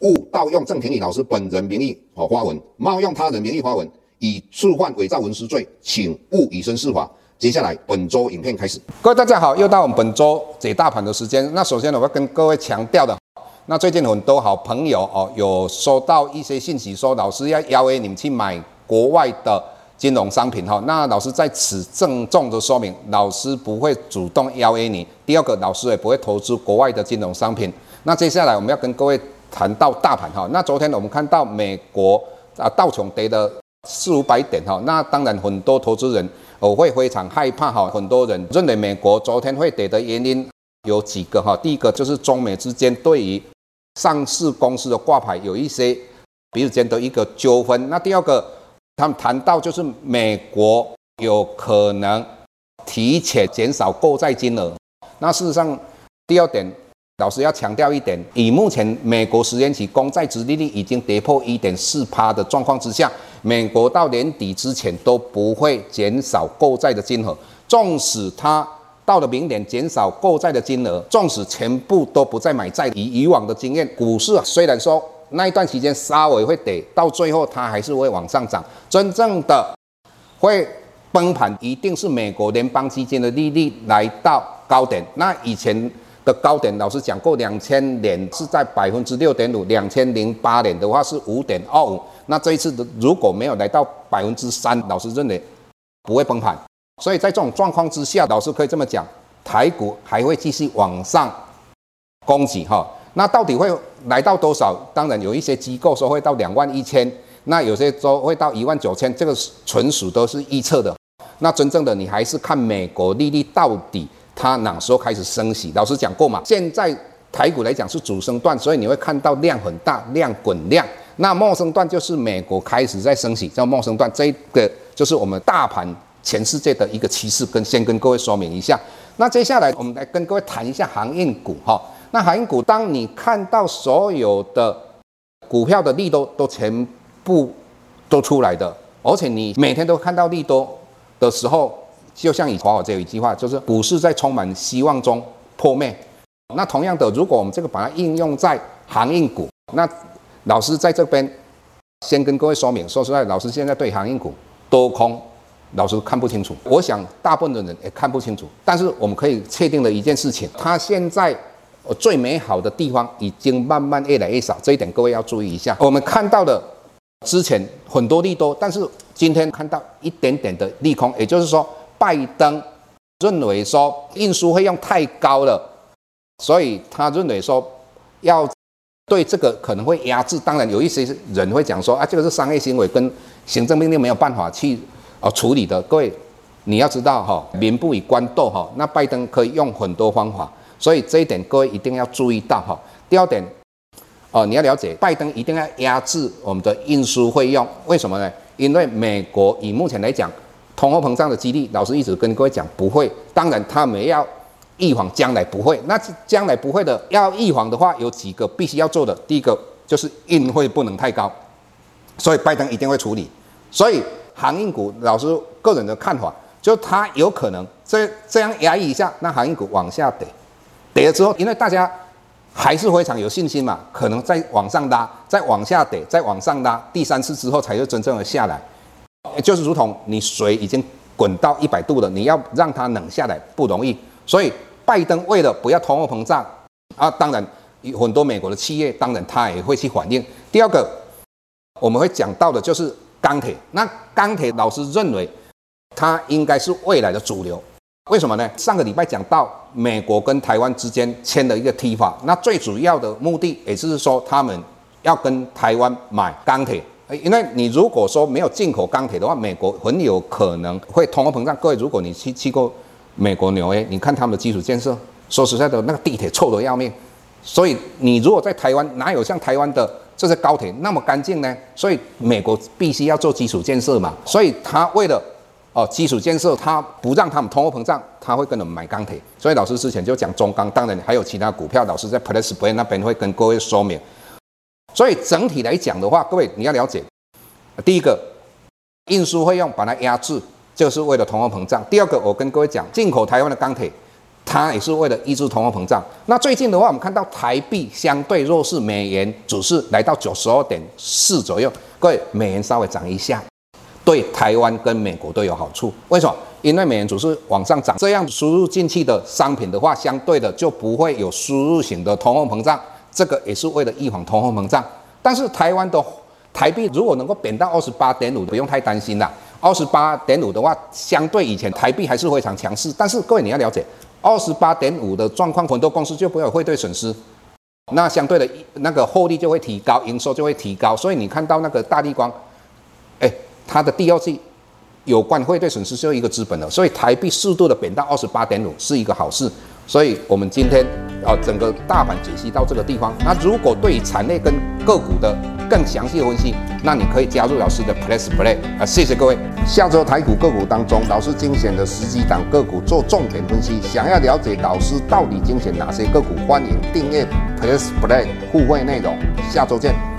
勿盗用郑庭理老师本人名义和发文，冒用他人名义发文，以触犯伪造文书罪，请勿以身试法。接下来本周影片开始。各位大家好，又到我们本周解大盘的时间。那首先我要跟各位强调的，那最近很多好朋友哦，有收到一些信息说，老师要邀约你们去买国外的金融商品哈。那老师在此郑重的说明，老师不会主动邀约你。第二个，老师也不会投资国外的金融商品。那接下来我们要跟各位。谈到大盘哈，那昨天我们看到美国啊道琼跌了四五百点哈，那当然很多投资人我会非常害怕哈，很多人认为美国昨天会跌的原因有几个哈，第一个就是中美之间对于上市公司的挂牌有一些彼此间的一个纠纷，那第二个他们谈到就是美国有可能提前减少购债金额，那事实上第二点。老师要强调一点，以目前美国十年期公债殖利率已经跌破一点四趴的状况之下，美国到年底之前都不会减少购债的金额。纵使它到了明年减少购债的金额，纵使全部都不再买债，以以往的经验，股市虽然说那一段时间稍微会跌，到最后它还是会往上涨。真正的会崩盘，一定是美国联邦基金的利率来到高点。那以前。的高点，老师讲过，两千年是在百分之六点五，两千零八年的话是五点二五。那这一次的如果没有来到百分之三，老师认为不会崩盘。所以在这种状况之下，老师可以这么讲，台股还会继续往上攻击哈。那到底会来到多少？当然有一些机构说会到两万一千，那有些说会到一万九千，这个纯属都是预测的。那真正的你还是看美国利率到底。它哪时候开始升息？老师讲过嘛，现在台股来讲是主升段，所以你会看到量很大，量滚量。那末升段就是美国开始在升息，叫末升段。这个就是我们大盘全世界的一个趋势，跟先跟各位说明一下。那接下来我们来跟各位谈一下航运股哈。那航运股，当你看到所有的股票的利多都全部都出来的，而且你每天都看到利多的时候。就像以华尔街有一句话，就是股市在充满希望中破灭。那同样的，如果我们这个把它应用在航运股，那老师在这边先跟各位说明，说实在，老师现在对航运股多空，老师看不清楚。我想大部分的人也看不清楚。但是我们可以确定的一件事情，它现在最美好的地方已经慢慢越来越少，这一点各位要注意一下。我们看到的之前很多利多，但是今天看到一点点的利空，也就是说。拜登认为说运输费用太高了，所以他认为说要对这个可能会压制。当然有一些人会讲说啊，这个是商业行为，跟行政命令没有办法去啊处理的。各位你要知道哈，民不与官斗哈，那拜登可以用很多方法，所以这一点各位一定要注意到哈。第二点哦，你要了解，拜登一定要压制我们的运输费用，为什么呢？因为美国以目前来讲。通货膨胀的几率，老师一直跟各位讲不会。当然，他们要预防将来不会。那将来不会的，要预防的话，有几个必须要做的。第一个就是运费不能太高，所以拜登一定会处理。所以航运股，老师个人的看法，就他有可能这这样压抑一下，那航运股往下跌，跌了之后，因为大家还是非常有信心嘛，可能再往上拉，再往下跌，再往上拉，第三次之后才是真正的下来。就是如同你水已经滚到一百度了，你要让它冷下来不容易。所以拜登为了不要通货膨胀啊，当然很多美国的企业，当然他也会去反应。第二个我们会讲到的就是钢铁。那钢铁老师认为它应该是未来的主流，为什么呢？上个礼拜讲到美国跟台湾之间签了一个 T 法那最主要的目的也就是说他们要跟台湾买钢铁。因为你如果说没有进口钢铁的话，美国很有可能会通货膨胀。各位，如果你去去过美国纽约，你看他们的基础建设，说实在的，那个地铁臭得要命。所以你如果在台湾，哪有像台湾的这些高铁那么干净呢？所以美国必须要做基础建设嘛，所以他为了哦基础建设，他不让他们通货膨胀，他会跟我们买钢铁。所以老师之前就讲中钢，当然还有其他股票，老师在 Press Play 那边会跟各位说明。所以整体来讲的话，各位你要了解，第一个运输费用把它压制，就是为了通货膨胀。第二个，我跟各位讲，进口台湾的钢铁。它也是为了抑制通货膨胀。那最近的话，我们看到台币相对弱势，美元只是来到九十二点四左右。各位，美元稍微涨一下，对台湾跟美国都有好处。为什么？因为美元只是往上涨，这样输入进去的商品的话，相对的就不会有输入型的通货膨胀。这个也是为了预防通货膨胀。但是台湾的台币如果能够贬到二十八点五，不用太担心啦。二十八点五的话，相对以前台币还是非常强势。但是各位你要了解。二十八点五的状况，很多公司就不会有汇兑损失，那相对的那个获利就会提高，营收就会提高。所以你看到那个大立光，哎，它的第二季有关汇兑损失就一个资本了，所以台币适度的贬到二十八点五是一个好事。所以我们今天啊，整个大盘解析到这个地方。那如果对于产业跟个股的更详细的分析，那你可以加入老师的 Press Play 啊，谢谢各位。下周台股个股当中，老师精选的十几档个股做重点分析。想要了解老师到底精选哪些个股，欢迎订阅 Press Play 互惠内容。下周见。